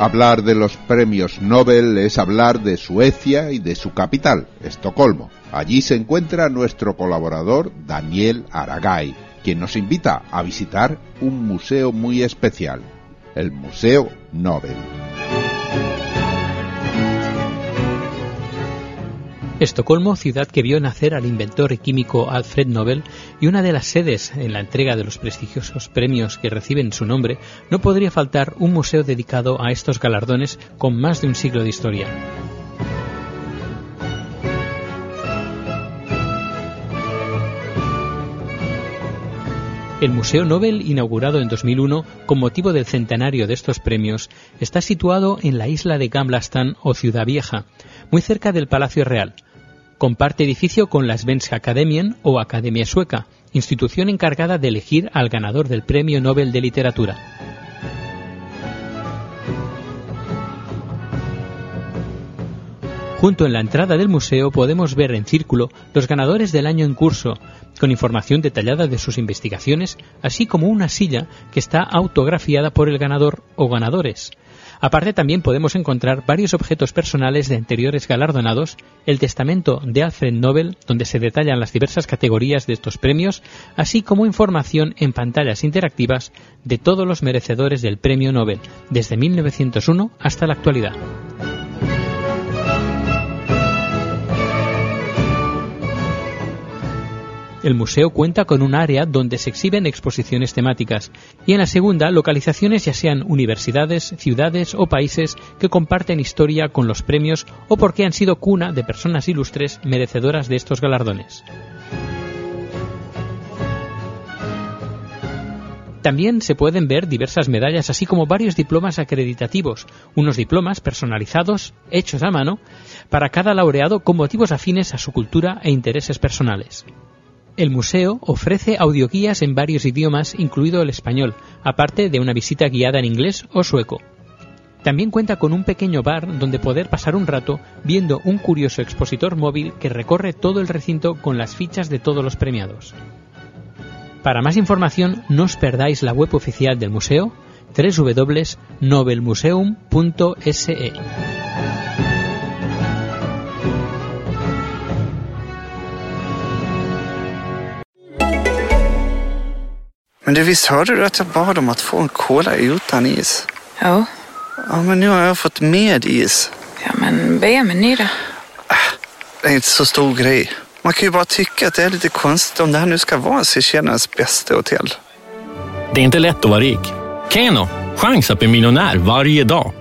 Hablar de los premios Nobel es hablar de Suecia y de su capital, Estocolmo. Allí se encuentra nuestro colaborador Daniel Aragay, quien nos invita a visitar un museo muy especial, el Museo Nobel. Estocolmo, ciudad que vio nacer al inventor y químico Alfred Nobel y una de las sedes en la entrega de los prestigiosos premios que reciben su nombre, no podría faltar un museo dedicado a estos galardones con más de un siglo de historia. El Museo Nobel, inaugurado en 2001 con motivo del centenario de estos premios, está situado en la isla de Gamlastan o Ciudad Vieja, muy cerca del Palacio Real. Comparte edificio con la Svenska Akademien o Academia Sueca, institución encargada de elegir al ganador del Premio Nobel de Literatura. Junto en la entrada del museo podemos ver en círculo los ganadores del año en curso, con información detallada de sus investigaciones, así como una silla que está autografiada por el ganador o ganadores. Aparte también podemos encontrar varios objetos personales de anteriores galardonados, el testamento de Alfred Nobel, donde se detallan las diversas categorías de estos premios, así como información en pantallas interactivas de todos los merecedores del Premio Nobel, desde 1901 hasta la actualidad. El museo cuenta con un área donde se exhiben exposiciones temáticas y en la segunda localizaciones ya sean universidades, ciudades o países que comparten historia con los premios o porque han sido cuna de personas ilustres merecedoras de estos galardones. También se pueden ver diversas medallas, así como varios diplomas acreditativos, unos diplomas personalizados, hechos a mano, para cada laureado con motivos afines a su cultura e intereses personales. El museo ofrece audioguías en varios idiomas, incluido el español, aparte de una visita guiada en inglés o sueco. También cuenta con un pequeño bar donde poder pasar un rato viendo un curioso expositor móvil que recorre todo el recinto con las fichas de todos los premiados. Para más información, no os perdáis la web oficial del museo www.nobelmuseum.se. Men du, visst hörde du att jag bad om att få en cola utan is? Ja. Ja, men nu har jag fått med is. Ja, men be med ny då. Det är inte så stor grej. Man kan ju bara tycka att det är lite konstigt om det här nu ska vara Seychellernas bästa hotell. Det är inte lätt att vara rik. Keno, chans att bli miljonär varje dag.